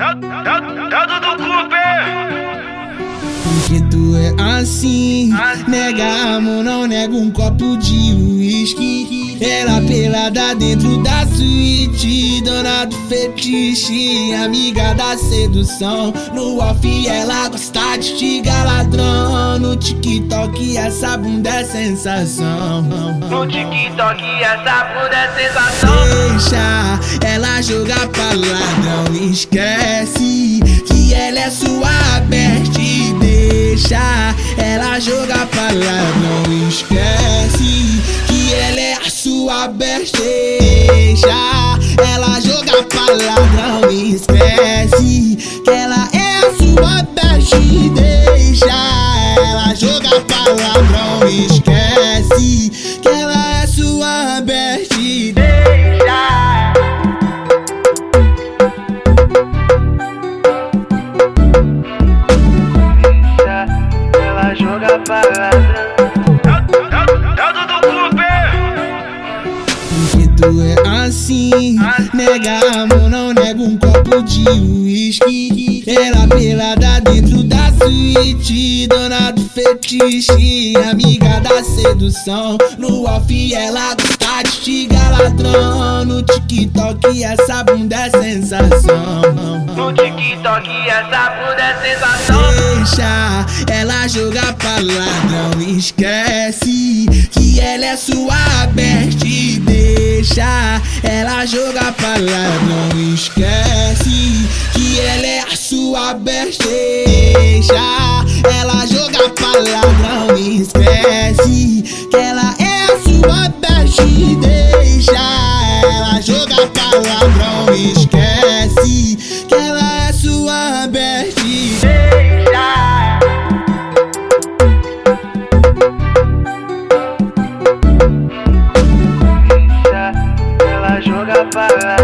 Dado do Cooper. Porque tu é assim, nega amor, não nega um copo de uísque. Ela pelada dentro da suíte, dona do fetiche, amiga da sedução. No off ela gosta de estigar ladrão. No TikTok essa bunda é sensação. No TikTok essa bunda é sensação. Deixa ela jogar pra ladrão, esquece Deixa ela jogar pra ladrão, esquece que ela é a sua best. Deixa ela jogar pra ladrão, esquece que ela é a sua best. É assim, nega amor, não nega um copo de uísque. Ela pelada dentro da suíte, dona do fetiche, amiga da sedução. No off ela gosta de ladrão. No TikTok essa bunda é sensação. No TikTok essa bunda é sensação. Deixa ela jogar pra ladrão, esquece que ela é sua best. Deixa ela jogar pra ladrão, esquece que ela é a sua best. Deixa ela jogar pra ladrão, esquece que ela é a sua best. Deixa ela jogar pra ladrão, Bye.